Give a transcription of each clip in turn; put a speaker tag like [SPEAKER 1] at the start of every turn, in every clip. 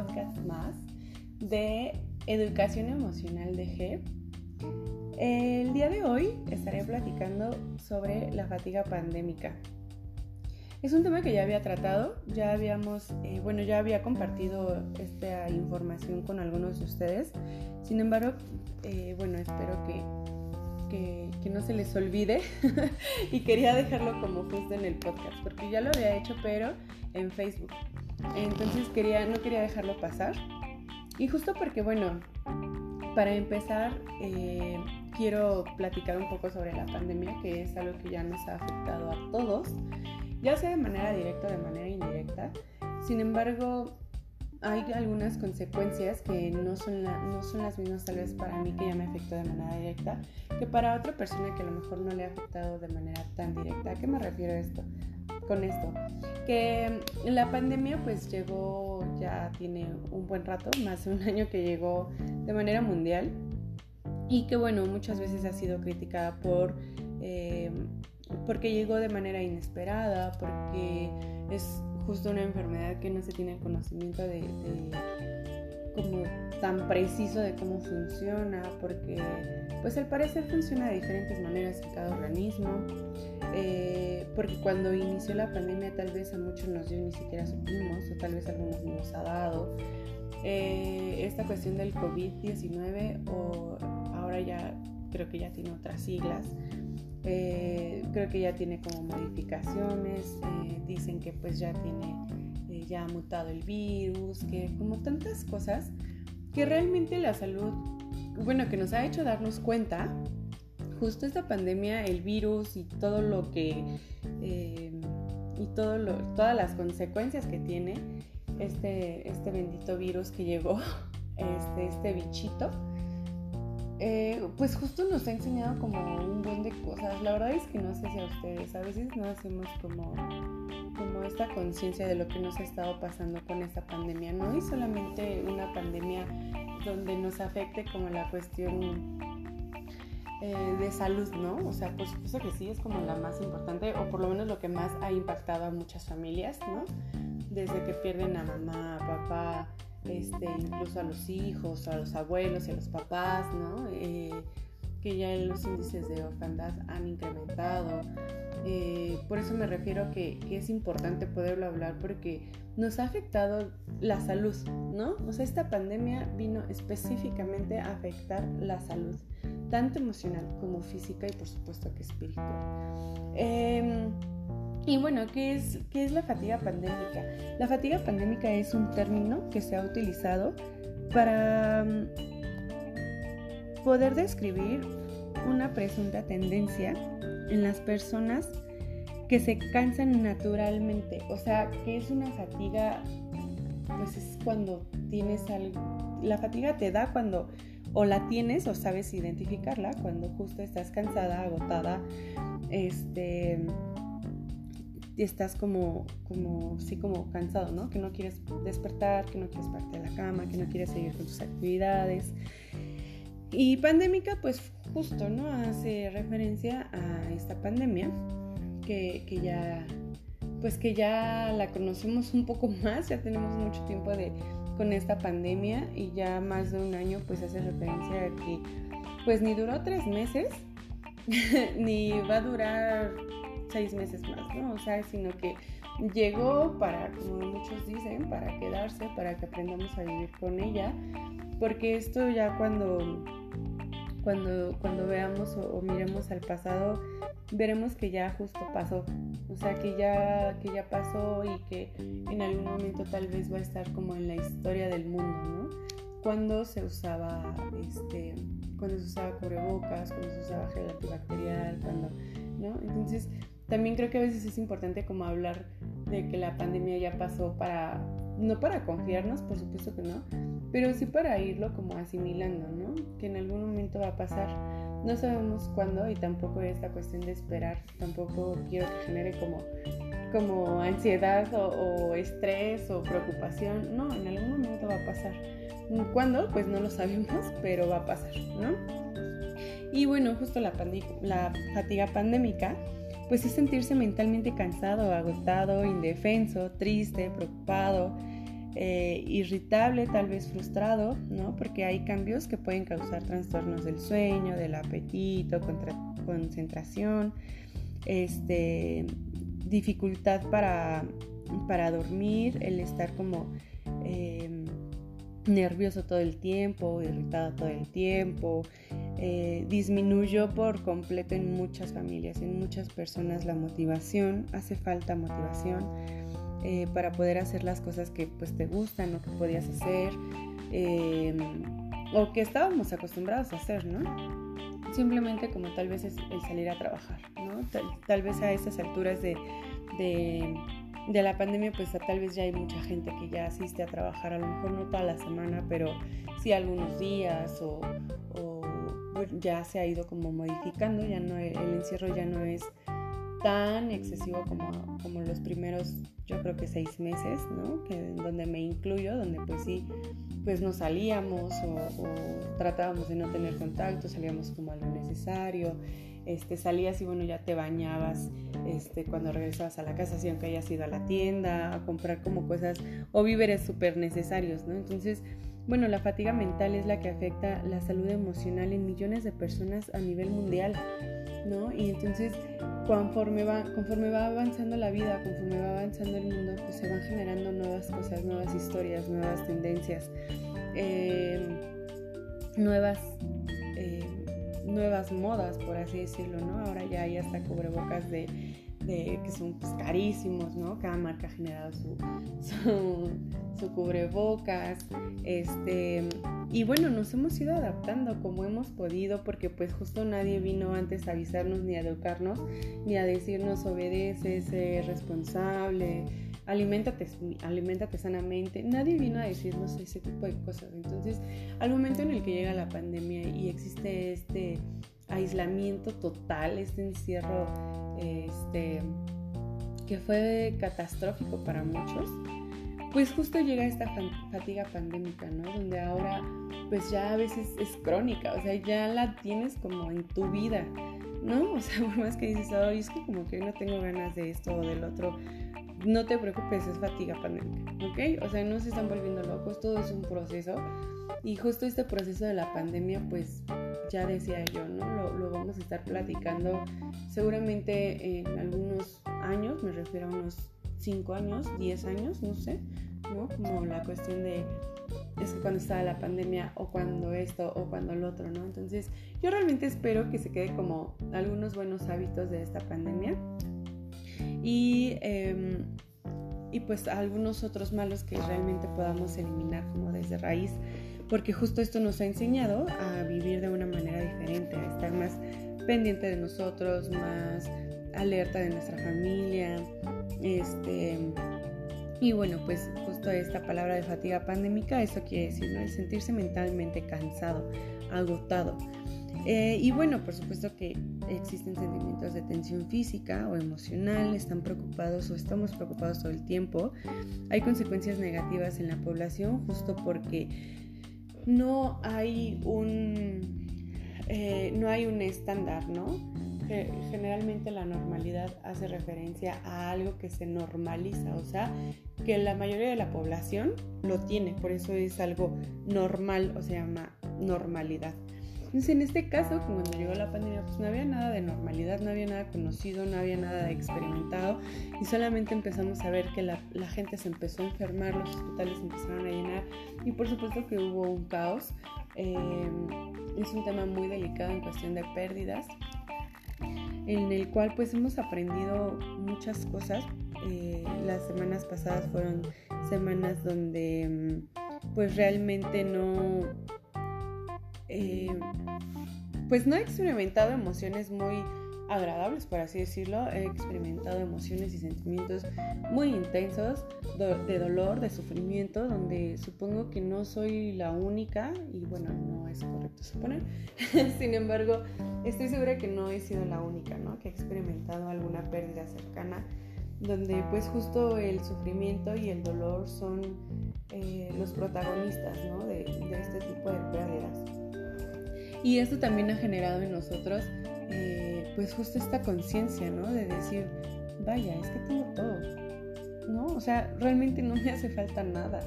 [SPEAKER 1] podcast más de educación emocional de G. El día de hoy estaré platicando sobre la fatiga pandémica. Es un tema que ya había tratado, ya habíamos, eh, bueno, ya había compartido esta información con algunos de ustedes. Sin embargo, eh, bueno, espero que que, no se les olvide y quería dejarlo como justo en el podcast porque ya lo había hecho pero en Facebook. Entonces quería, no quería dejarlo pasar. Y justo porque, bueno, para empezar, eh, quiero platicar un poco sobre la pandemia, que es algo que ya nos ha afectado a todos, ya sea de manera directa o de manera indirecta. Sin embargo, hay algunas consecuencias que no son, no son las mismas tal vez para mí que ya me afectó de manera directa que para otra persona que a lo mejor no le ha afectado de manera tan directa. ¿A qué me refiero esto? Con esto? Que la pandemia pues llegó, ya tiene un buen rato, más de un año que llegó de manera mundial y que bueno, muchas veces ha sido criticada por... Eh, porque llegó de manera inesperada, porque es justo una enfermedad que no se tiene conocimiento de, como tan preciso de cómo funciona, porque pues al parecer funciona de diferentes maneras en cada organismo, eh, porque cuando inició la pandemia tal vez a muchos nos dio ni siquiera supimos, o tal vez a algunos nos ha dado. Eh, esta cuestión del COVID-19, o ahora ya creo que ya tiene otras siglas, eh, creo que ya tiene como modificaciones, eh, dicen que pues ya tiene, eh, ya ha mutado el virus, que como tantas cosas, que realmente la salud, bueno, que nos ha hecho darnos cuenta, justo esta pandemia, el virus y todo lo que, y todo lo, todas las consecuencias que tiene este, este bendito virus que llegó, este, este bichito, eh, pues justo nos ha enseñado como un buen de cosas. La verdad es que no sé si a ustedes, a veces no hacemos como, como esta conciencia de lo que nos ha estado pasando con esta pandemia. No es solamente una pandemia donde nos afecte como la cuestión eh, de salud, ¿no? O sea, por supuesto que sí, es como la más importante, o por lo menos lo que más ha impactado a muchas familias, ¿no? Desde que pierden a mamá, a papá, este, incluso a los hijos, a los abuelos y a los papás, ¿no? Eh, que ya los índices de orfandad han incrementado. Eh, por eso me refiero que, que, es importante poderlo hablar porque nos ha afectado la salud, ¿no? O sea, esta pandemia vino específicamente a afectar la salud, tanto emocional como física y por supuesto que espiritual. Eh, y bueno, ¿qué es, ¿qué es la fatiga pandémica? La fatiga pandémica es un término que se ha utilizado para mm, poder describir una presunta tendencia en las personas que se cansan naturalmente. O sea, que es una fatiga, pues es cuando tienes algo, la fatiga te da cuando o la tienes o sabes identificarla, cuando justo estás cansada, agotada, este estás como, como, sí, como cansado, ¿no? Que no quieres despertar, que no quieres parte de la cama, que no quieres seguir con tus actividades. Y pandémica, pues justo, ¿no? Hace referencia a esta pandemia que, que ya, pues que ya la conocemos un poco más, ya tenemos mucho tiempo de, con esta pandemia y ya más de un año, pues hace referencia a que, pues ni duró tres meses, ni va a durar seis meses más, ¿no? O sea, sino que llegó para, como muchos dicen, para quedarse, para que aprendamos a vivir con ella, porque esto ya cuando, cuando, cuando veamos o, miremos al pasado, veremos que ya justo pasó, o sea, que ya, que ya pasó y que en algún momento tal vez va a estar como en la historia del mundo, ¿no? Cuando se usaba, este, cuando se usaba cubrebocas, cuando se usaba gel antibacterial, cuando, ¿no? Entonces, también creo que a veces es importante como hablar de que la pandemia ya pasó para, no para confiarnos, por supuesto que no, pero sí para irlo como asimilando, ¿no? Que en algún momento va a pasar. No sabemos cuándo y tampoco esta cuestión de esperar, tampoco quiero que genere como, como ansiedad o, estrés o preocupación, no, en algún momento va a pasar. ¿Cuándo? Pues no lo sabemos, pero va a pasar, ¿no? Y bueno, justo la, la fatiga pandémica pues es sentirse mentalmente cansado, agotado, indefenso, triste, preocupado, eh, irritable, tal vez frustrado, ¿no? Porque hay cambios que pueden causar trastornos del sueño, del apetito, concentración, este, dificultad para, para dormir, el estar como em, nervioso todo el tiempo, irritado todo el tiempo. Eh, disminuyó por completo en muchas familias, en muchas personas la motivación, hace falta motivación eh, para poder hacer las cosas que pues te gustan o que podías hacer em, o que estábamos acostumbrados a hacer, ¿no? Simplemente como tal vez es el salir a trabajar, ¿no? Tal, vez a estas alturas de, de, la pandemia pues tal vez ya hay mucha gente que ya asiste a trabajar, a lo mejor no toda la semana, pero sí algunos días o, ya se ha ido como modificando, ya no el encierro ya no es tan excesivo como, como los primeros, yo creo que seis meses, ¿no? Que, donde me incluyo, donde pues sí, pues no salíamos o, tratábamos de no tener contacto, salíamos como a lo necesario, este, salías y bueno, ya te bañabas este, cuando regresabas a la casa, si aunque hayas ido a la tienda, a comprar como cosas o víveres súper necesarios, ¿no? Entonces, bueno, la fatiga mental es la que afecta la salud emocional en millones de personas a nivel mundial, ¿no? Y entonces, conforme va, conforme va avanzando la vida, conforme va avanzando el mundo, pues se van generando nuevas cosas, nuevas historias, nuevas tendencias, em, nuevas, em, nuevas modas, por así decirlo, ¿no? Ahora ya hay hasta cubrebocas de que son pues, carísimos, ¿no? Cada marca ha generado su, su, cubrebocas, este, y bueno, nos hemos ido adaptando como hemos podido, porque pues justo nadie vino antes a avisarnos ni a educarnos, ni a decirnos obedece, sé responsable, aliméntate, aliméntate sanamente. Nadie vino a decirnos ese tipo de cosas. Entonces, al momento en el que llega la pandemia y existe este aislamiento total, este encierro este, que fue catastrófico para muchos, pues justo llega esta fatiga pandémica, ¿no? Donde ahora pues ya a veces es crónica, o sea, ya la tienes como en tu vida, ¿no? O sea, por más que dices, ay, es que como que no tengo ganas de esto o del otro, no te preocupes, es fatiga pandémica, ¿ok? O sea, no se están volviendo locos, todo es un proceso. Y justo este proceso de la pandemia, pues ya decía yo, ¿no? Lo, vamos a estar platicando seguramente en algunos años, me refiero a unos 5 años, 10 años, no sé, ¿no? Como la cuestión de es que cuando estaba la pandemia o cuando esto o cuando lo otro, ¿no? Entonces yo realmente espero que se quede como algunos buenos hábitos de esta pandemia y, em, y pues algunos otros malos que realmente podamos eliminar como desde raíz, porque justo esto nos ha enseñado a vivir de una manera diferente, a estar más pendiente de nosotros, más alerta de nuestra familia, este... Y bueno, pues justo esta palabra de fatiga pandémica, eso quiere decir, ¿no? El sentirse mentalmente cansado, agotado. Eh, y bueno, por supuesto que existen sentimientos de tensión física o emocional, están preocupados o estamos preocupados todo el tiempo. Hay consecuencias negativas en la población justo porque no hay un, eh, no hay un estándar, ¿no? Generalmente la normalidad hace referencia a algo que se normaliza, o sea, que la mayoría de la población lo tiene, por eso es algo normal o se llama normalidad. Entonces, en este caso, cuando llegó la pandemia, pues no había nada de normalidad, no había nada conocido, no había nada experimentado y solamente empezamos a ver que la, gente se empezó a enfermar, los hospitales empezaron a llenar y por supuesto que hubo un caos. Em, es un tema muy delicado en cuestión de pérdidas, en el cual pues hemos aprendido muchas cosas. Eh, las semanas pasadas fueron semanas donde em, pues realmente no eh, pues no he experimentado emociones muy agradables, por así decirlo. He experimentado emociones y sentimientos muy intensos de dolor, de sufrimiento, donde supongo que no soy la única, y bueno, no es correcto suponer. Sin embargo, estoy segura que no he sido la única, ¿no? Que he experimentado alguna pérdida cercana, donde pues justo el sufrimiento y el dolor son eh, los protagonistas, ¿no? De, de este tipo de pérdidas. Y esto también ha generado en nosotros eh, pues justo esta conciencia, ¿no? De decir, vaya, es que tengo todo. ¿no? O sea, realmente no me hace falta nada.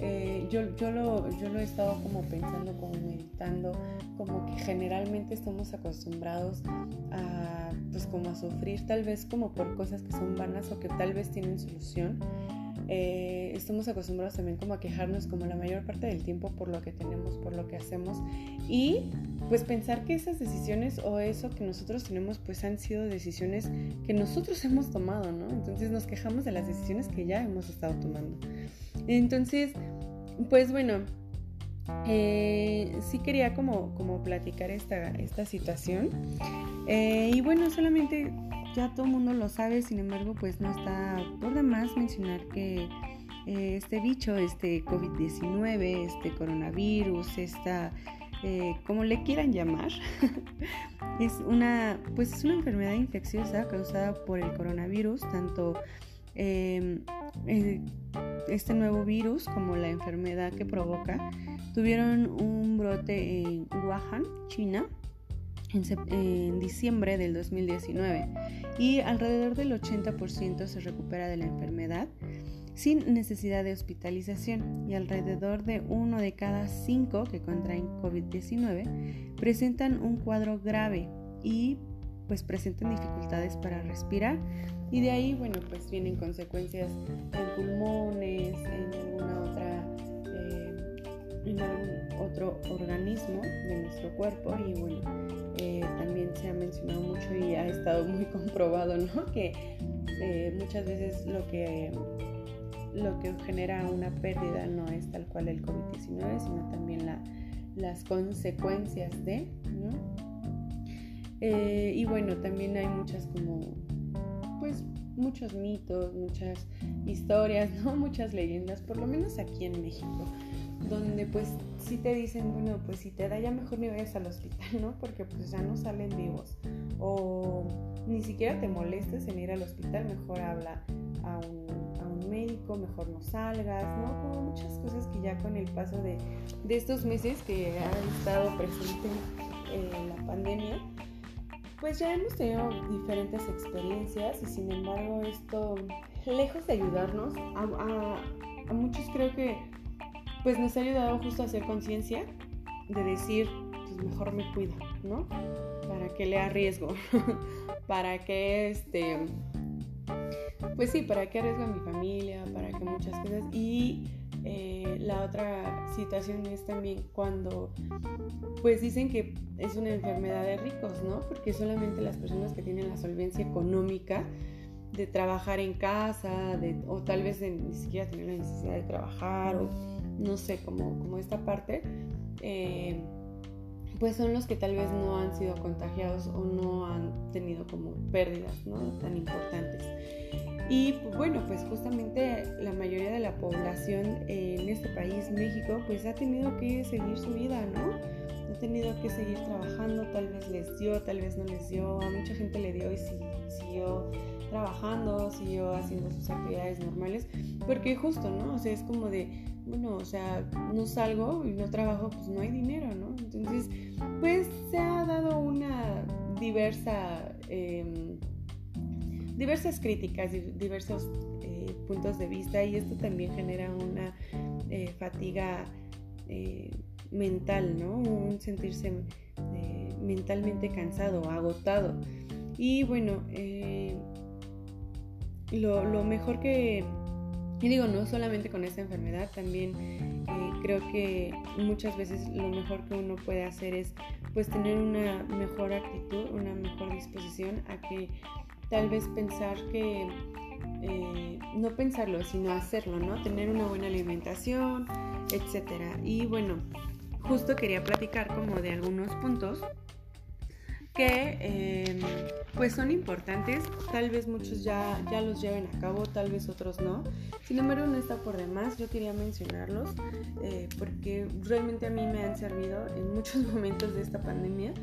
[SPEAKER 1] Eh, yo, yo, lo, yo lo he estado como pensando, como meditando, como que generalmente estamos acostumbrados a, pues como a sufrir tal vez como por cosas que son vanas o que tal vez tienen solución. Eh, estamos acostumbrados también como a quejarnos como la mayor parte del tiempo por lo que tenemos, por lo que hacemos y pues pensar que esas decisiones o eso que nosotros tenemos pues han sido decisiones que nosotros hemos tomado, ¿no? Entonces nos quejamos de las decisiones que ya hemos estado tomando. Entonces, pues bueno, eh, sí quería como, como platicar esta, esta situación. Eh, y bueno, solamente ya todo el mundo lo sabe, sin embargo, pues no está por demás mencionar que eh, este bicho, este COVID-19, este coronavirus, esta, como le quieran llamar, es una, pues es una enfermedad infecciosa causada por el coronavirus, tanto Em, eh, este nuevo virus, como la enfermedad que provoca, tuvieron un brote en Wuhan, China, en, diciembre del 2019 y alrededor del 80% se recupera de la enfermedad sin necesidad de hospitalización y alrededor de uno de cada cinco que contraen COVID-19 presentan un cuadro grave y pues presentan dificultades para respirar y de ahí, bueno, pues vienen consecuencias en pulmones, en alguna otra, en otro organismo de nuestro cuerpo. Y bueno, eh, también se ha mencionado mucho y ha estado muy comprobado, ¿no? Que eh, muchas veces lo que lo que genera una pérdida no es tal cual el COVID-19, sino también la, las consecuencias de, ¿no? y bueno, también hay muchas como pues muchos mitos, muchas historias, ¿no? Muchas leyendas, por lo menos aquí en México, donde pues si te dicen, bueno, pues si te da ya mejor ni vayas al hospital, ¿no? Porque pues ya no salen vivos. O ni siquiera te molestes en ir al hospital, mejor habla a un, médico, mejor no salgas, ¿no? Como muchas cosas que ya con el paso de, estos meses que ha estado presente eh, la pandemia, pues ya hemos tenido diferentes experiencias y sin embargo esto, lejos de ayudarnos, a, muchos creo que pues nos ha ayudado justo a hacer conciencia de decir, pues mejor me cuido, ¿no? Para que le arriesgo, para que este, pues sí, para que arriesgo a mi familia, para que muchas cosas y eh, la otra situación es también cuando pues dicen que es una enfermedad de ricos, ¿no? Porque solamente las personas que tienen la solvencia económica de trabajar en casa, de, o tal vez de ni siquiera tener la necesidad de trabajar, o no sé, como, como esta parte, eh, pues son los que tal vez no han sido contagiados o no han tenido como pérdidas, ¿no? Tan importantes. Y bueno, pues justamente la mayoría de la población en este país, México, pues ha tenido que seguir su vida, ¿no? Ha tenido que seguir trabajando, tal vez les dio, tal vez no les dio, a mucha gente le dio y siguió trabajando, siguió haciendo sus actividades normales, porque justo, ¿no? O sea, es como de, bueno, o sea, no salgo y no trabajo, pues no hay dinero, ¿no? Entonces, pues se ha dado una diversa... Eh, diversas críticas, diversos eh, puntos de vista y esto también genera una eh, fatiga eh, mental, ¿no? Un sentirse mentalmente cansado, agotado. Y bueno, lo, lo, mejor que, y digo, no solamente con esta enfermedad, también creo que muchas veces lo mejor que uno puede hacer es pues tener una mejor actitud, una mejor disposición a que tal vez pensar que, eh, no pensarlo, sino hacerlo, ¿no? Tener una buena alimentación, etcétera. Y bueno, justo quería platicar como de algunos puntos que em, pues son importantes, tal vez muchos ya, ya los lleven a cabo, tal vez otros no. Sin embargo, no está por demás, yo quería mencionarlos eh, porque realmente a mí me han servido en muchos momentos de esta pandemia.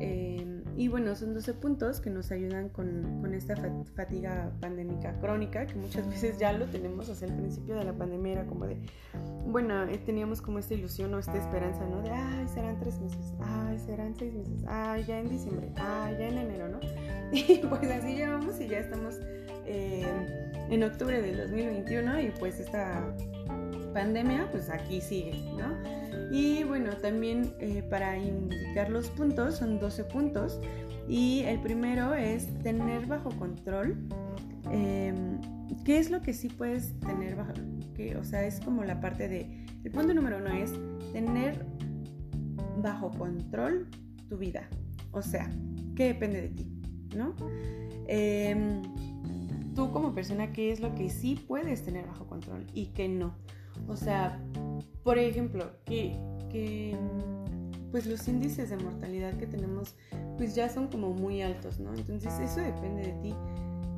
[SPEAKER 1] Em, y bueno, son 12 puntos que nos ayudan con, con, esta fatiga pandémica crónica, que muchas veces ya lo tenemos hacia el principio de la pandemia, era como de, bueno, eh, teníamos como esta ilusión o esta esperanza, ¿no? De, ay, serán tres meses, ay, serán seis meses, ay, ya en diciembre, ay, ya en enero, ¿no? Y pues así llevamos y ya estamos eh, en octubre del 2021 y pues esta pandemia pues aquí sigue, ¿no? Y bueno, también eh, para indicar los puntos, son 12 puntos. Y el primero es tener bajo control. Em, ¿Qué es lo que sí puedes tener bajo? Que, o sea, es como la parte de... El punto número uno es tener bajo control tu vida. O sea, ¿qué depende de ti? ¿No? Em, tú como persona, ¿qué es lo que sí puedes tener bajo control y qué no? O sea, por ejemplo, que, pues los índices de mortalidad que tenemos pues ya son como muy altos, ¿no? Entonces eso depende de ti.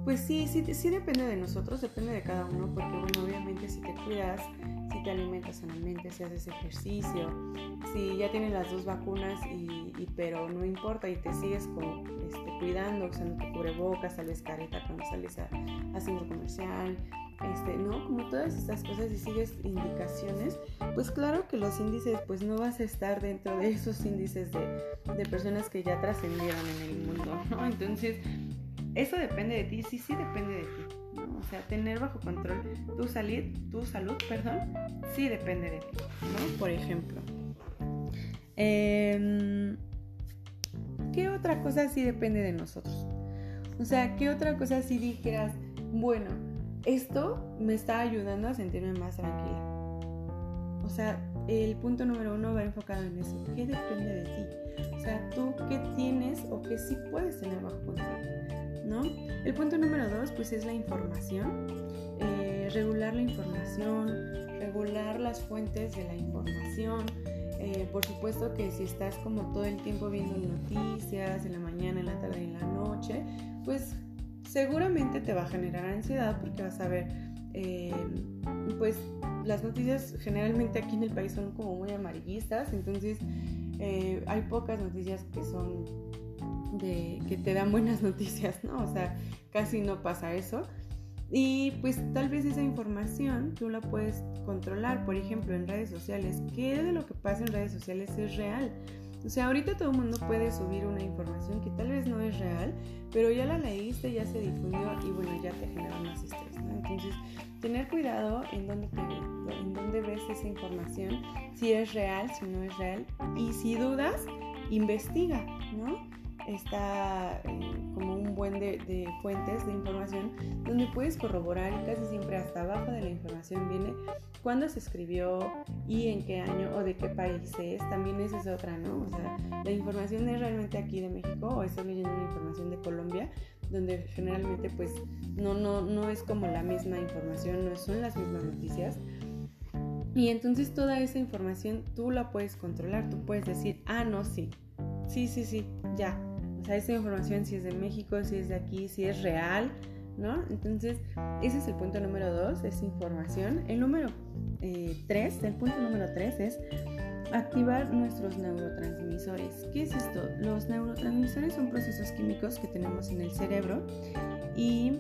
[SPEAKER 1] Pues sí, sí, sí depende de nosotros, depende de cada uno, porque bueno, obviamente si te cuidas, si te alimentas sanamente, si haces ejercicio, si ya tienes las dos vacunas y, pero no importa y te sigues como, este, cuidando, usando tu cubrebocas, sales careta cuando sales a, a centro comercial, este, ¿no? Como todas estas cosas y sigues indicaciones, pues claro que los índices, pues no vas a estar dentro de esos índices de, personas que ya trascendieron en el mundo, ¿no? Entonces, eso depende de ti, sí, sí depende de ti, ¿no? O sea, tener bajo control tu salud, tu salud, perdón, sí depende de ti, ¿no? Por ejemplo. Em, ¿Qué otra cosa sí depende de nosotros? O sea, ¿qué otra cosa sí dijeras, bueno, esto me está ayudando a sentirme más tranquila. O sea, el punto número uno va enfocado en eso. ¿Qué depende de ti? O sea, tú qué tienes o qué sí puedes tener bajo control, ¿no? El punto número dos, pues es la información. Eh, regular la información, regular las fuentes de la información. Eh, por supuesto que si estás como todo el tiempo viendo noticias en la mañana, en la tarde, en la noche, pues seguramente te va a generar ansiedad porque vas a ver, eh, pues las noticias generalmente aquí en el país son como muy amarillistas, entonces eh, hay pocas noticias que son de que te dan buenas noticias, ¿no? O sea, casi no pasa eso. Y pues tal vez esa información tú la puedes controlar, por ejemplo, en redes sociales. ¿Qué de lo que pasa en redes sociales es real? O sea, ahorita todo el mundo puede subir una información que tal vez no es real, pero ya la leíste, ya se difundió y bueno, ya te genera más estrés, ¿no? Entonces, tener cuidado en dónde, en dónde ves esa información, si es real, si no es real, y si dudas, investiga, ¿no? Está eh, como un buen de, fuentes de información donde puedes corroborar y casi siempre hasta abajo de la información viene cuándo se escribió y en qué año o de qué país es. También esa es otra, ¿no? O sea, la información es realmente aquí de México o estoy leyendo una información de Colombia donde generalmente pues no, no, no es como la misma información, no son las mismas noticias. Y entonces toda esa información tú la puedes controlar, tú puedes decir, ah, no, sí, sí, sí, sí, ya, sea, esa información si es de México, si es de aquí, si es real, ¿no? Entonces, ese es el punto número dos, es información. El número eh, tres, el punto número tres es activar nuestros neurotransmisores. ¿Qué es esto? Los neurotransmisores son procesos químicos que tenemos en el cerebro y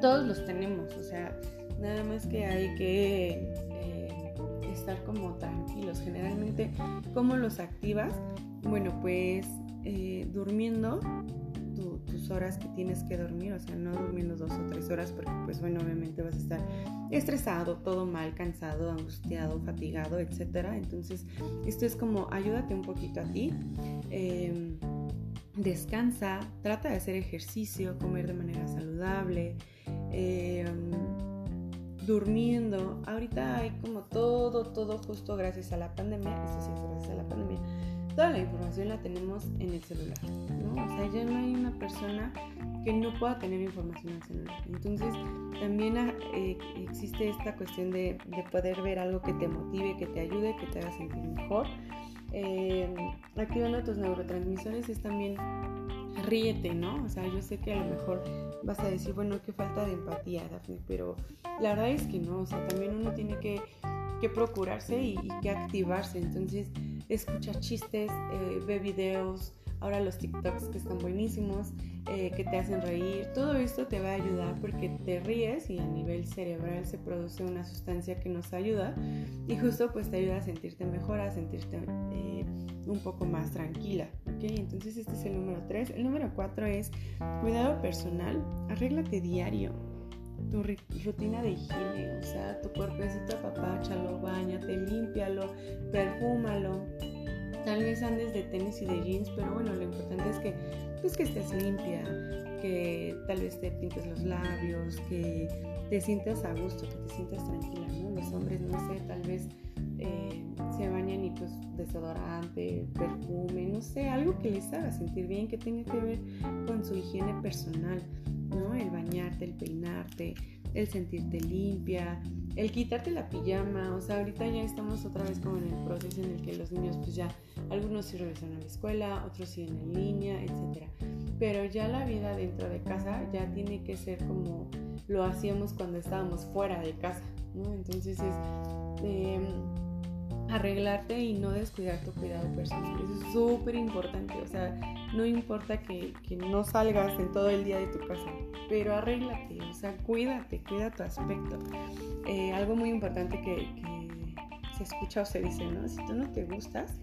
[SPEAKER 1] todos los tenemos, o sea, nada más que hay que eh, estar como tranquilos. Generalmente, ¿cómo los activas? Bueno, pues eh, durmiendo tus horas que tienes que dormir, o sea, no durmiendo dos o tres horas porque pues bueno, obviamente vas a estar estresado, todo mal, cansado, angustiado, fatigado, etc. Entonces, esto es como ayúdate un poquito a ti. Em, descansa, trata de hacer ejercicio, comer de manera saludable, em, durmiendo. Ahorita hay como todo, todo justo gracias a la pandemia, eso sí es gracias a la pandemia toda la información la tenemos en el celular, ¿no? O sea, ya no hay una persona que no pueda tener información en el celular. Entonces, también ah, eh, existe esta cuestión de, poder ver algo que te motive, que te ayude, que te haga sentir mejor. Eh, activando tus neurotransmisores es también ríete, ¿no? O sea, yo sé que a lo mejor vas a decir, bueno, qué falta de empatía, Daphne, pero la verdad es que no, o sea, también uno tiene que, procurarse y, y que activarse. Entonces, escucha chistes, eh, ve videos, ahora los TikToks que están buenísimos, eh, que te hacen reír, todo esto te va a ayudar porque te ríes y a nivel cerebral se produce una sustancia que nos ayuda y justo pues te ayuda a sentirte mejor, a sentirte eh, un poco más tranquila. ¿ok? Entonces este es el número 3. El número 4 es cuidado personal. Arréglate diario. Tu rutina de higiene, o sea, tu cuerpecito apapáchalo, bañate, límpialo, perfúmalo. Tal vez andes de tenis y de jeans, pero bueno, lo importante es que, pues, que estés limpia, que tal vez te pintes los labios, que te sientas a gusto, que te sientas tranquila, ¿no? Los hombres, no sé, tal vez eh, se bañan y pues desodorante, perfume, no sé, algo que les haga sentir bien, que tenga que ver con su higiene personal, ¿no? El bañarte, el peinarte, el sentirte limpia, el quitarte la pijama, o sea, ahorita ya estamos otra vez como en el proceso en el que los niños pues ya, algunos sí regresan a la escuela, otros siguen en línea, etcétera. Pero ya la vida dentro de casa ya tiene que ser como lo hacíamos cuando estábamos fuera de casa, ¿no? Entonces es em, arreglarte y no descuidar tu cuidado personal. Eso es súper importante, o sea, no importa que, no salgas en todo el día de tu casa, pero arréglate, o sea, cuídate, cuida tu aspecto. Eh, algo muy importante que, que se escucha o se dice, ¿no? Si tú no te gustas,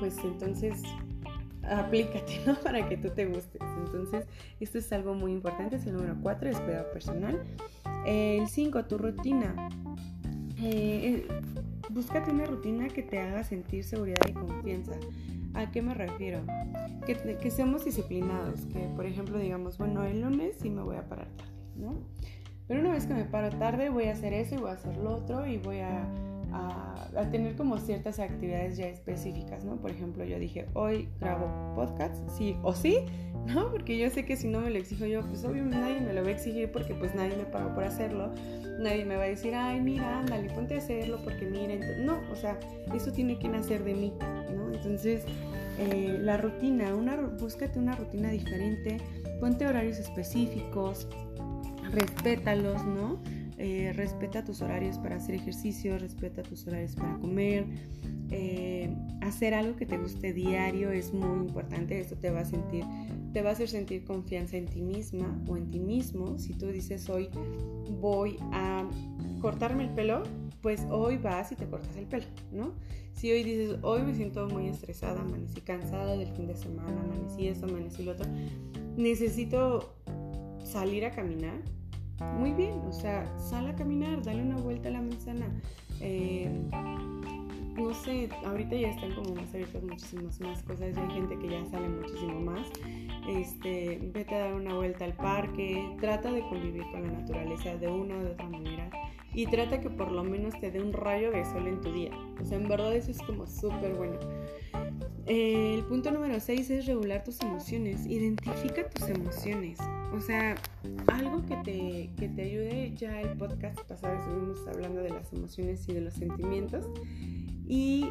[SPEAKER 1] pues entonces aplícate, ¿no? Para que tú te gustes. Entonces, esto es algo muy importante. Es el número 4, es cuidado personal. El 5, tu rutina. Eh, eh, búscate una rutina que te haga sentir seguridad y confianza. ¿A qué me refiero? Que, que seamos disciplinados. Que, por ejemplo, digamos, bueno, el lunes sí me voy a parar tarde, ¿no? Pero una vez que me paro tarde, voy a hacer eso y voy a hacer lo otro y voy a a, tener como ciertas actividades ya específicas, ¿no? Por ejemplo, yo dije, hoy grabo podcast, sí o sí, ¿no? Porque yo sé que si no me lo exijo yo, pues obviamente nadie me lo va a exigir porque pues nadie me pagó por hacerlo, nadie me va a decir, ay, mira, ándale, ponte a hacerlo porque mira, no, o sea, eso tiene que nacer de mí, ¿no? Entonces, eh, la rutina, una, búscate una rutina diferente, ponte horarios específicos, respétalos, ¿no? Eh, respeta tus horarios para hacer ejercicio, respeta tus horarios para comer. Eh, hacer algo que te guste diario es muy importante. Esto te va a sentir, te va a hacer sentir confianza en ti misma o en ti mismo. Si tú dices hoy voy a cortarme el pelo, pues hoy vas y te cortas el pelo, ¿no? Si hoy dices hoy me siento muy estresada, amanecí cansada del fin de semana, amanecí esto, amanecí lo otro, necesito salir a caminar, muy bien, o sea, sal a caminar, dale una vuelta a la manzana. Eh, no sé, ahorita ya están como más abiertas muchísimas más cosas, hay gente que ya sale muchísimo más. Este, vete a dar una vuelta al parque, trata de convivir con la naturaleza de una o de otra manera y trata que por lo menos te dé un rayo de sol en tu día. O sea, en verdad eso es como súper bueno. el punto número 6 es regular tus emociones. Identifica tus emociones. O sea, algo que te, que te ayude, ya el podcast pasado estuvimos hablando de las emociones y de los sentimientos. Y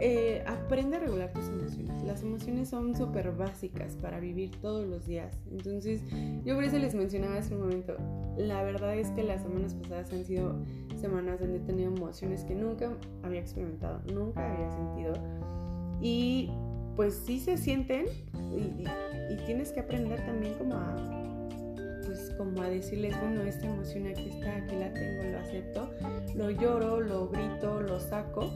[SPEAKER 1] eh, aprende a regular tus emociones. Las emociones son súper básicas para vivir todos los días. Entonces, yo por eso les mencionaba hace un momento, la verdad es que las semanas pasadas han sido semanas donde he tenido emociones que nunca había experimentado, nunca había sentido. Y pues sí se sienten y, tienes que aprender también como a como a decirles, bueno, esta emoción aquí está, aquí la tengo, lo acepto, lo lloro, lo grito, lo saco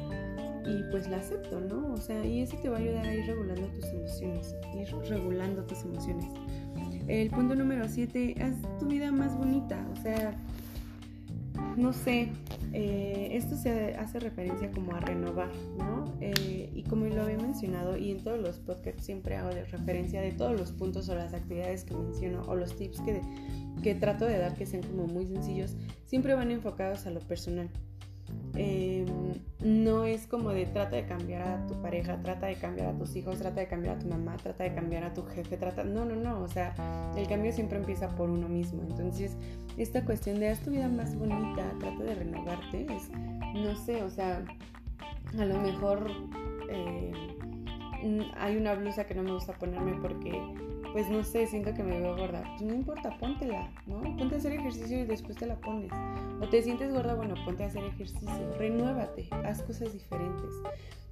[SPEAKER 1] y pues la acepto, ¿no? O sea, y eso te va a ayudar a ir regulando tus emociones, ir regulando tus emociones. El punto número 7, haz tu vida más bonita, o sea, no sé, eh, esto se hace referencia como a renovar, ¿no? Eh, y como lo había mencionado, y en todos los podcasts siempre hago referencia de todos los puntos o las actividades que menciono o los tips que, que trato de dar que sean como muy sencillos, siempre van enfocados a lo personal. Em, no es como de trata de cambiar a tu pareja, trata de cambiar a tus hijos, trata de cambiar a tu mamá, trata de cambiar a tu jefe, trata... No, no, no, o sea, el cambio siempre empieza por uno mismo. Entonces, esta cuestión de haz tu vida más bonita, trata de renovarte, es, no sé, o sea, a lo mejor eh, hay una blusa que no me gusta ponerme porque pues no sé, siento que me veo gorda. Pues no importa, póntela, ¿no? Ponte a hacer ejercicio y después te la pones. O te sientes gorda, bueno, ponte a hacer ejercicio, renuévate, haz cosas diferentes.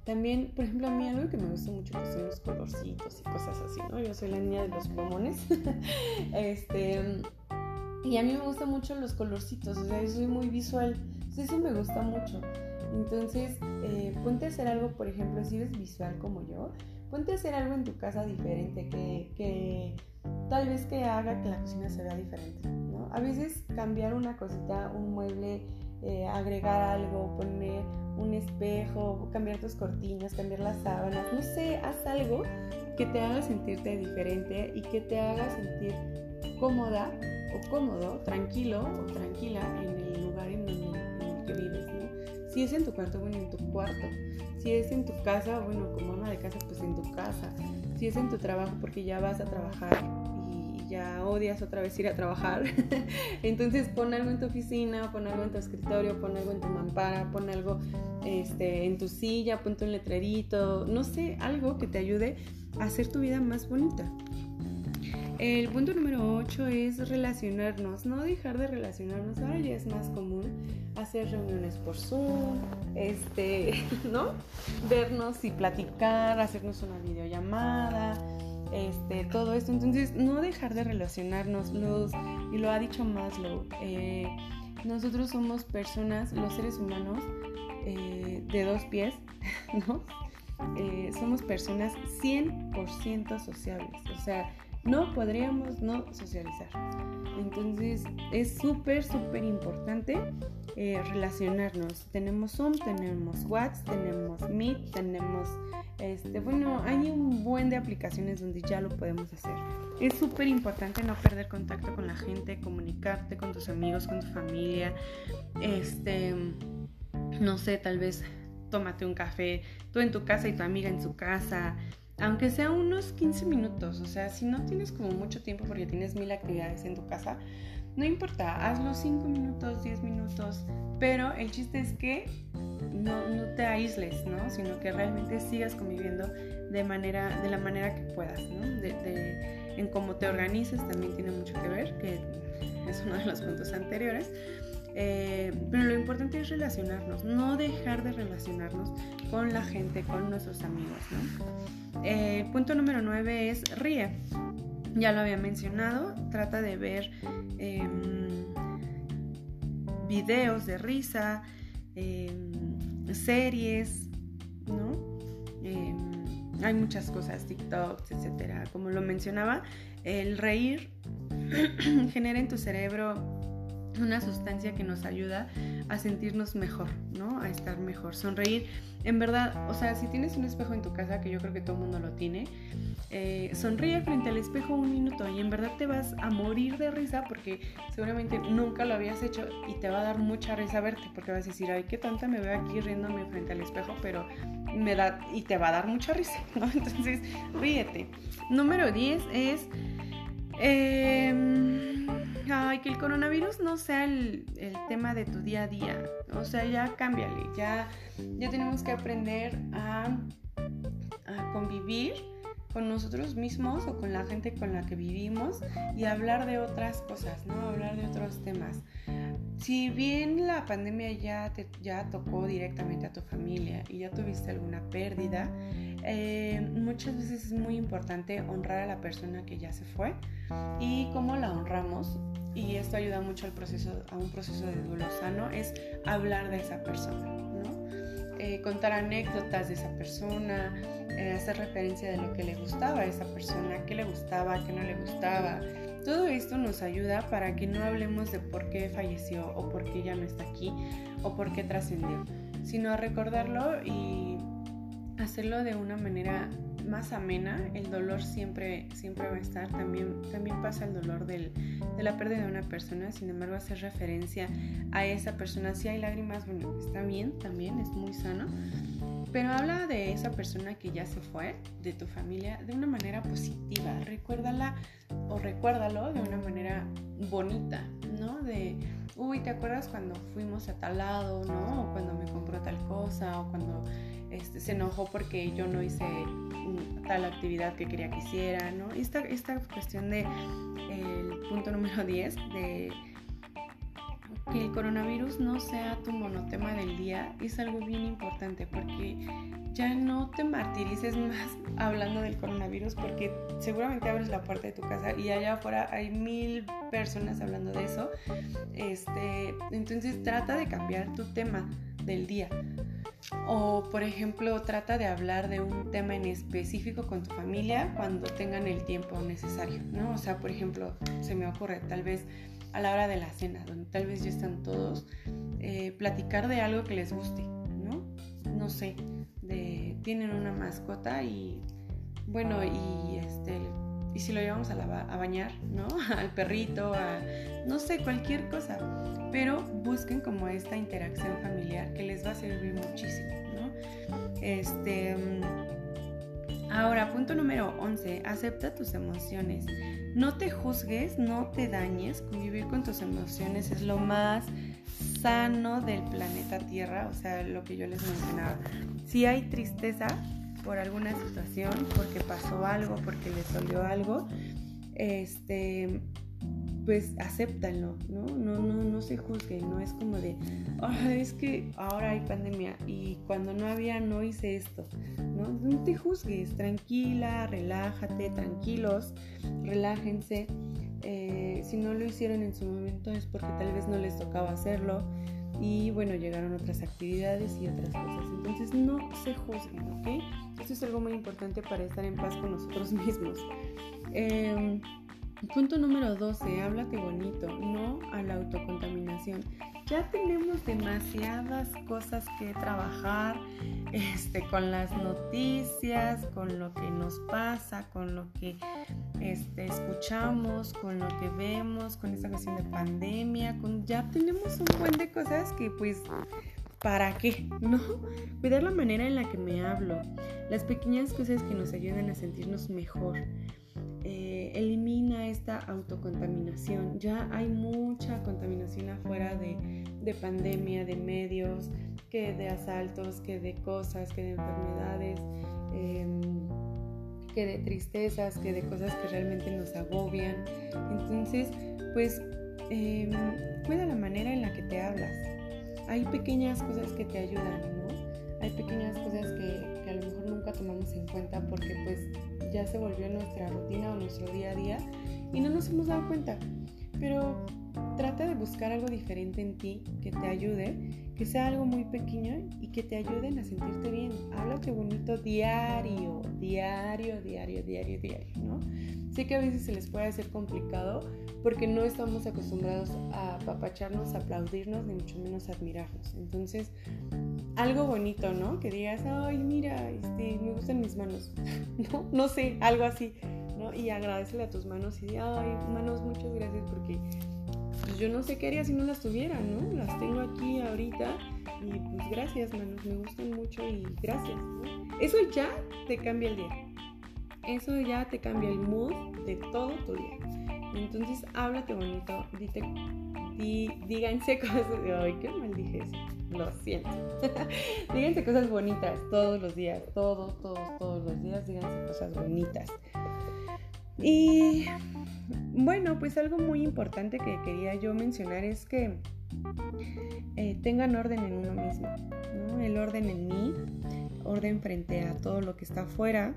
[SPEAKER 1] También, por ejemplo, a mí algo que me gusta mucho son los colorcitos y cosas así, ¿no? Yo soy la niña de los plumones. este, y a mí me gustan mucho los colorcitos, o sea, yo soy muy visual. Entonces eso me gusta mucho. Entonces, eh, ponte a hacer algo, por ejemplo, si eres visual como yo, ponte a hacer algo en tu casa diferente que, que tal vez que haga que la cocina se vea diferente, ¿no? A veces cambiar una cosita, un mueble, eh, agregar algo, poner un espejo, cambiar tus cortinas, cambiar las sábanas, no sé, haz algo que te haga sentirte diferente y que te haga sentir cómoda o cómodo, tranquilo o tranquila en Si es en tu cuarto, bueno, en tu cuarto. Si es en tu casa, bueno, como ama de casa, pues en tu casa. Si es en tu trabajo, porque ya vas a trabajar y ya odias otra vez ir a trabajar. Entonces pon algo en tu oficina, pon algo en tu escritorio, pon algo en tu mampara, pon algo este, en tu silla, ponte un letrerito, no sé, algo que te ayude hacer tu vida más bonita. El punto número 8 es relacionarnos, no dejar de relacionarnos. Ahora ya es más común hacer reuniones por Zoom, este, ¿no? Vernos y platicar, hacernos una videollamada, este, todo esto. Entonces, no dejar de relacionarnos. Los, y lo ha dicho Maslow, eh, nosotros somos personas, los seres humanos, eh, de dos pies, ¿no? Eh, somos personas 100% sociables, o sea, no podríamos no socializar. Entonces es súper, súper importante eh, relacionarnos. Tenemos Zoom, tenemos WhatsApp, tenemos Meet, tenemos, este, bueno, hay un buen de aplicaciones donde ya lo podemos hacer. Es súper importante no perder contacto con la gente, comunicarte con tus amigos, con tu familia, este, no sé, tal vez tómate un café, tú en tu casa y tu amiga en su casa, aunque sea unos 15 minutos, o sea, si no tienes como mucho tiempo porque tienes mil actividades en tu casa, no importa, hazlo 5 minutos, 10 minutos, pero el chiste es que no, no, te aísles, ¿no? Sino que realmente sigas conviviendo de, manera, de la manera que puedas, ¿no? De, en cómo te organizas también tiene mucho que ver, que es uno de los puntos anteriores. Eh, pero lo importante es relacionarnos, no dejar de relacionarnos con la gente, con nuestros amigos. Eh, punto número 9 es ríe. Ya lo había mencionado, trata de ver em, videos de risa, em, series, ¿no? Em, hay muchas cosas, TikToks, etcétera. Como lo mencionaba, el reír genera en tu cerebro una sustancia que nos ayuda a sentirnos mejor, ¿no? A estar mejor. Sonreír, en verdad, o sea, si tienes un espejo en tu casa, que yo creo que todo el mundo lo tiene, eh, sonríe frente al espejo un minuto y en verdad te vas a morir de risa porque seguramente nunca lo habías hecho y te va a dar mucha risa verte porque vas a decir, ay, qué tonta me veo aquí riéndome frente al espejo, pero me da y te va a dar mucha risa, ¿no? Entonces, ríete. Número 10 es... Eh, ay, que el coronavirus no sea el, tema de tu día a día. O sea, ya cámbiale, ya, ya tenemos que aprender a, a convivir con nosotros mismos o con la gente con la que vivimos y hablar de otras cosas, ¿no? Hablar de otros temas. Si bien la pandemia ya, te, ya tocó directamente a tu familia y ya tuviste alguna pérdida, eh, muchas veces es muy importante honrar a la persona que ya se fue y cómo la honramos y esto ayuda mucho al proceso, a un proceso de duelo sano, es hablar de esa persona. Eh, contar anécdotas de esa persona, eh, hacer referencia de lo que le gustaba a esa persona, qué le gustaba, qué no le gustaba. Todo esto nos ayuda para que no hablemos de por qué falleció o por qué ya no está aquí o por qué trascendió, sino a recordarlo y hacerlo de una manera más amena, el dolor siempre, siempre va a estar, también, también pasa el dolor de la pérdida de una persona, sin embargo hacer referencia a esa persona, si hay lágrimas, bueno, está bien, también es muy sano, pero habla de esa persona que ya se fue, de tu familia, de una manera positiva, recuérdala o recuérdalo de una manera bonita, ¿no? De, uy, ¿te acuerdas cuando fuimos a tal lado, ¿no? O cuando me compró tal cosa, o cuando este, se enojó porque yo no hice tal actividad que quería que hiciera, ¿no? Esta, esta cuestión de punto número 10 de que el coronavirus no sea tu monotema del día es algo bien importante porque ya no te martirices más hablando del coronavirus porque seguramente abres la puerta de tu casa y allá afuera hay mil personas hablando de eso. Este, entonces trata de cambiar tu tema del día. O, por ejemplo, trata de hablar de un tema en específico con tu familia cuando tengan el tiempo necesario, ¿no? O sea, por ejemplo, se me ocurre, tal vez a la hora de la cena, donde tal vez ya están todos, eh, platicar de algo que les guste, ¿no? No sé, de, tienen una mascota y, bueno, y este, y si lo llevamos a, a bañar, ¿no? Al perrito, a, no sé, cualquier cosa. Pero busquen como esta interacción familiar que les va a servir muchísimo, ¿no? Este, mm, ahora, punto número 11, acepta tus emociones. No te juzgues, no te dañes, convivir con tus emociones es lo más sano del planeta Tierra, o sea, lo que yo les mencionaba. Si hay tristeza, por alguna situación, porque pasó algo, porque les dolió algo, este, pues acéptanlo, ¿no? No, no, no se juzguen, no es como de, es que ahora hay pandemia y cuando no había no hice esto, ¿no? No te juzgues, tranquila, relájate, tranquilos, relájense. Eh, si no lo hicieron en su momento es porque tal vez no les tocaba hacerlo y bueno, llegaron otras actividades y otras cosas. Entonces no se juzguen, ¿ok? Eso es algo muy importante para estar en paz con nosotros mismos. Em, punto número 12, háblate bonito, no a la autocontaminación. Ya tenemos demasiadas cosas que trabajar este, con las noticias, con lo que nos pasa, con lo que este, escuchamos, con lo que vemos, con esta cuestión de pandemia, con, ya tenemos un buen de cosas que pues ¿Para qué? ¿No? Cuidar la manera en la que me hablo, las pequeñas cosas que nos ayudan a sentirnos mejor. Eh, elimina esta autocontaminación. Ya hay mucha contaminación afuera de, pandemia, de medios, que de asaltos, que de cosas, que de enfermedades, em, que de tristezas, que de cosas que realmente nos agobian. Entonces, pues, em, cuida la manera en la que te hablas hay pequeñas cosas que te ayudan, ¿no? Hay pequeñas cosas que, nunca tomamos en cuenta porque pues ya se volvió nuestra rutina o nuestro día a día y no nos hemos dado cuenta. Pero trata de buscar algo diferente en ti que te ayude, que sea algo muy pequeño y que te ayuden a sentirte bien. Háblate bonito diario, diario, diario, diario, diario, ¿no? Sé que a veces se les puede hacer complicado porque no estamos acostumbrados a apapacharnos, aplaudirnos, ni mucho menos admirarnos. Entonces, algo bonito, ¿no? Que digas, ay, mira, este, me gustan mis manos, ¿no? No sé, algo así, ¿no? Y agradecele a tus manos y di, ay, manos, muchas gracias porque pues, yo no sé qué haría si no las tuviera, ¿no? Las tengo aquí ahorita y pues gracias, manos, me gustan mucho y gracias, ¿no? Eso ya te cambia el día eso ya te cambia el mood de todo tu día. Entonces, háblate bonito, dite, díganse cosas, ay, qué mal dije eso, lo siento. díganse cosas bonitas todos los días, todos, todos, todos los días, díganse cosas bonitas. Y bueno, pues algo muy importante que quería yo mencionar es que eh, tengan orden en uno mismo, el orden en mí, orden frente a todo lo que está afuera,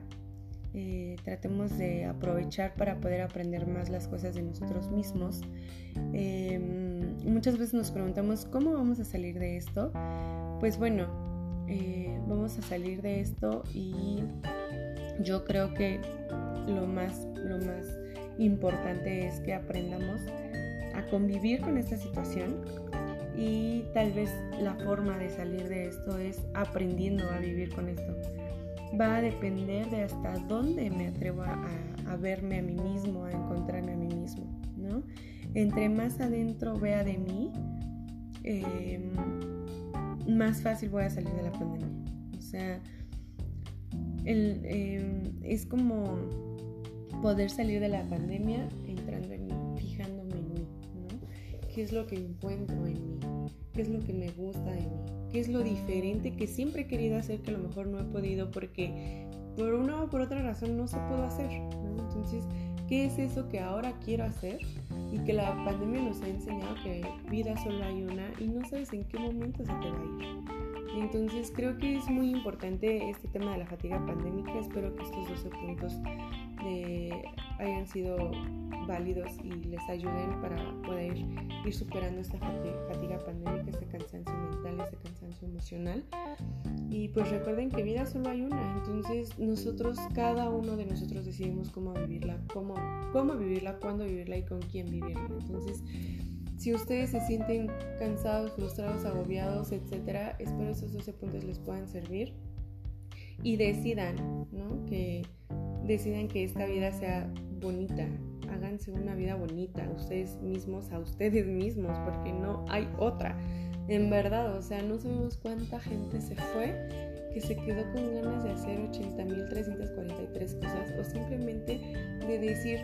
[SPEAKER 1] eh, tratemos de aprovechar para poder aprender más las cosas de nosotros mismos. Em, muchas veces nos preguntamos cómo vamos a salir de esto. Pues bueno, eh, vamos a salir de esto y yo creo que lo más, lo más importante es que aprendamos a convivir con esta situación y tal vez la forma de salir de esto es aprendiendo a vivir con esto va a depender de hasta dónde me atrevo a, verme a mí mismo, a encontrarme a mí mismo, ¿no? Entre más adentro vea de mí, em, más fácil voy a salir de la pandemia. O sea, em, es como poder salir de la pandemia entrando en mí, fijándome en mí, ¿no? ¿Qué es lo que encuentro en mí? ¿Qué es lo que me gusta de mí? Qué es lo diferente que siempre he querido hacer que a lo mejor no he podido porque por una o por otra razón no se pudo hacer. Entonces, ¿qué es eso que ahora quiero hacer? Y que la pandemia nos ha enseñado que vida solo hay una y no sabes en qué momento se te va a ir. Entonces creo que es muy importante este tema de la fatiga pandémica. Espero que estos 12 puntos eh, hayan sido válidos y les ayuden para poder ir superando esta fatiga pandémica, este cansancio mental, este cansancio emocional. Y pues recuerden que vida solo hay una, entonces nosotros, cada uno de nosotros decidimos cómo vivirla, cómo, cómo vivirla, cuándo vivirla y con quién vivirla. Entonces, si ustedes se sienten cansados, frustrados, agobiados, etcétera, espero esos 12 puntos les puedan servir y decidan, ¿no? Que decidan que esta vida sea bonita, háganse una vida bonita, ustedes mismos, a ustedes mismos, porque no hay otra. En verdad, o sea, no sabemos cuánta gente se fue que se quedó con ganas de hacer 80.343 cosas o simplemente de decir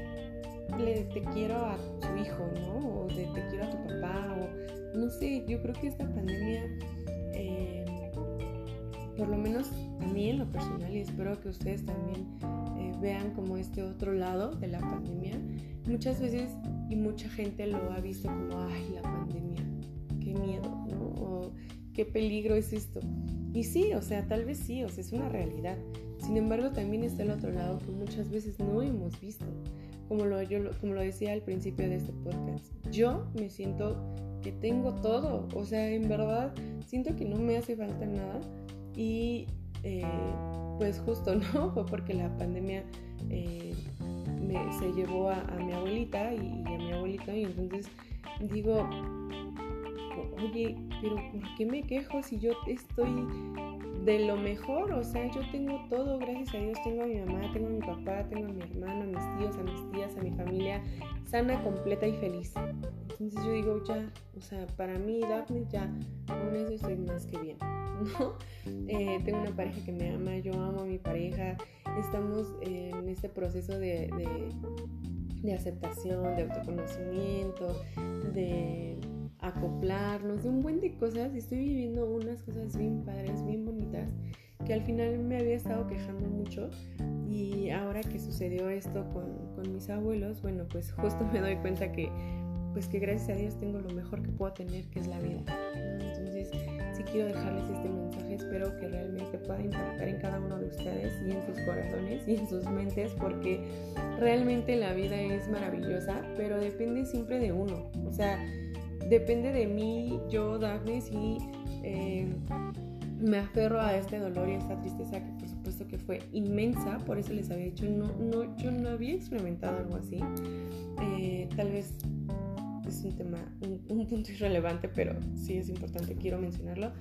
[SPEAKER 1] le te quiero a tu hijo, ¿no? O de te quiero a tu papá, o no sé, yo creo que esta pandemia, eh, por lo menos a mí en lo personal, y espero que ustedes también eh, vean como este otro lado de la pandemia, muchas veces y mucha gente lo ha visto como, ay, la pandemia, qué miedo, ¿no? O qué peligro es esto. Y sí, o sea, tal vez sí, o sea, es una realidad. Sin embargo, también está el otro lado que muchas veces no hemos visto. Como lo, yo, como lo decía al principio de este podcast, yo me siento que tengo todo. O sea, en verdad, siento que no me hace falta nada. Y eh, pues justo, ¿no? Fue porque la pandemia eh, se llevó a, mi abuelita y, a mi abuelita y entonces digo, oye, pero ¿por qué me quejo si yo estoy de lo mejor? O sea, yo tengo todo, gracias a Dios, tengo a mi mamá, tengo a mi papá, tengo a mi hermano, a mis tíos, a mis tías, a mi familia sana, completa y feliz. Entonces yo digo, ya, o sea, para mí, Daphne, ya, con eso estoy más que bien, ¿no? Eh, tengo una pareja que me ama, yo amo a mi pareja, estamos en este proceso de, de, aceptación, de autoconocimiento, de acoplarnos, de un buen de cosas. Estoy viviendo unas cosas bien padres, bien bonitas, que al final me había estado quejando mucho. Y ahora que sucedió esto con, con mis abuelos, bueno, pues justo me doy cuenta que pues que gracias a Dios tengo lo mejor que puedo tener, que es la vida. Entonces, sí quiero dejarles este mensaje, espero que realmente pueda impactar en cada uno de ustedes y en sus corazones y en sus mentes, porque realmente la vida es maravillosa, pero depende siempre de uno. O sea, depende de mí, yo, Daphne, si eh, me aferro a este dolor y a esta tristeza que por supuesto que fue inmensa, por eso les había dicho, no, no, yo no había experimentado algo así. Eh, tal vez es un tema, un, punto irrelevante, pero sí es importante, quiero mencionarlo.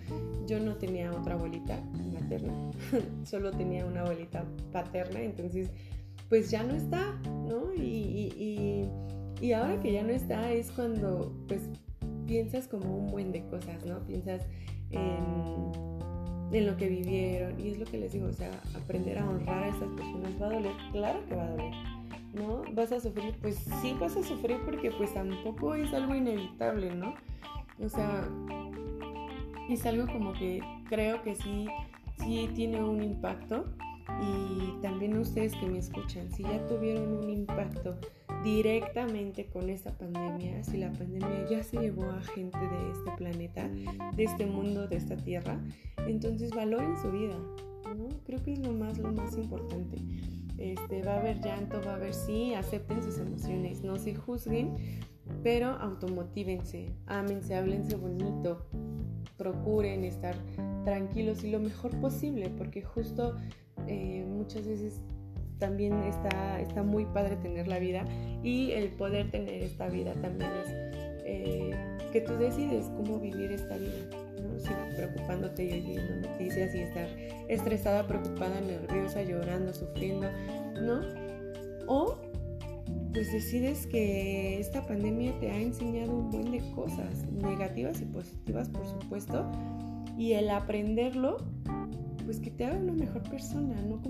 [SPEAKER 1] Yo no tenía otra abuelita materna, solo tenía una abuelita paterna, entonces pues ya no está, ¿no? Y, y, y, ahora que ya no está es cuando pues piensas como un buen de cosas, ¿no? Piensas en, lo que vivieron y es lo que les digo, o sea, aprender a honrar a esas personas va a doler, claro que va a doler ¿no? Vas a sufrir, pues sí vas a sufrir porque pues tampoco es algo inevitable, ¿no? O sea, es algo como que creo que sí, sí tiene un impacto y también ustedes que me escuchan, si ya tuvieron un impacto directamente con esta pandemia, si la pandemia ya se llevó a gente de este planeta, de este mundo, de esta tierra, entonces valoren su vida, ¿no? Creo que es lo más, lo más importante. Este, va a haber llanto, va a haber sí, acepten sus emociones, no se juzguen, pero automotívense, ámense, háblense bonito, procuren estar tranquilos y lo mejor posible, porque justo eh, muchas veces también está, está muy padre tener la vida y el poder tener esta vida también es eh, que tú decides cómo vivir esta vida preocupándote y oyendo noticias y estar estresada, preocupada, nerviosa, llorando, sufriendo, ¿no? O pues decides que esta pandemia te ha enseñado un buen de cosas, negativas y positivas, por supuesto, y el aprenderlo, pues que te haga una mejor persona, no,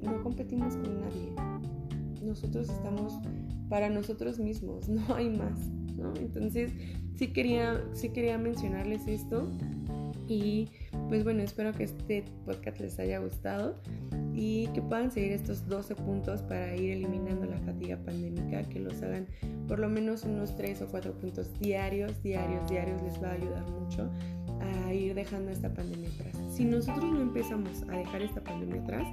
[SPEAKER 1] no competimos con nadie. Nosotros estamos para nosotros mismos, no hay más, ¿no? Entonces, sí quería, sí quería mencionarles esto y pues bueno, espero que este podcast les haya gustado y que puedan seguir estos 12 puntos para ir eliminando la fatiga pandémica, que los hagan por lo menos unos 3 o 4 puntos diarios, diarios, diarios, les va a ayudar mucho a ir dejando esta pandemia atrás. Si nosotros no empezamos a dejar esta pandemia atrás,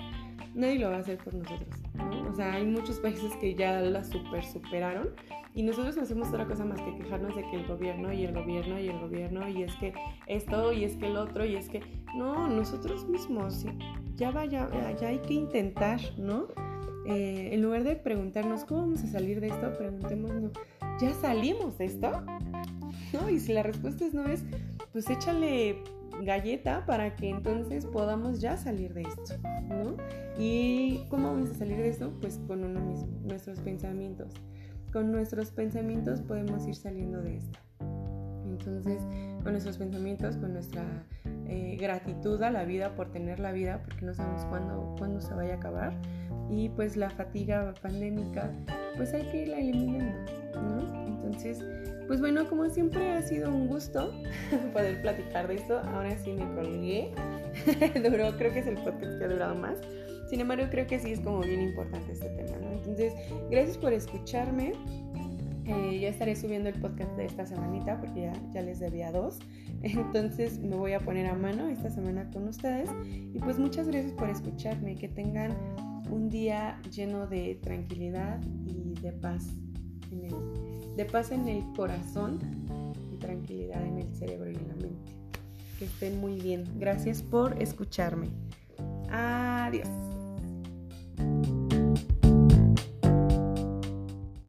[SPEAKER 1] nadie lo va a hacer por nosotros, ¿no? O sea, hay muchos países que ya la super superaron y nosotros no hacemos otra cosa más que quejarnos de que el gobierno y el gobierno y el gobierno y es que esto y es que el otro y es que no, nosotros mismos ya vaya, ya hay que intentar, ¿no? Eh, en lugar de preguntarnos cómo vamos a salir de esto, preguntémonos, ¿ya salimos de esto? ¿No? Y si la respuesta es no es, pues échale galleta para que entonces podamos ya salir de esto, ¿no? ¿Y cómo vamos a salir de esto? Pues con uno mismo, nuestros pensamientos. Con nuestros pensamientos podemos ir saliendo de esto. Entonces, con nuestros pensamientos, con nuestra eh, gratitud a la vida por tener la vida, porque no sabemos cuándo, cuándo se vaya a acabar, y pues la fatiga pandémica, pues hay que irla eliminando, ¿no? Entonces, pues bueno, como siempre ha sido un gusto poder platicar de esto. Ahora sí me colgué. Duró, creo que es el podcast que ha durado más. Sin embargo, creo que sí es como bien importante este tema, ¿no? Entonces, gracias por escucharme. Eh, ya estaré subiendo el podcast de esta semanita porque ya, les debía dos. Entonces me voy a poner a mano esta semana con ustedes. Y pues muchas gracias por escucharme. Que tengan un día lleno de tranquilidad y de paz en el de paz en el corazón y tranquilidad en el cerebro y en la mente. Que estén muy bien. Gracias por escucharme. Adiós.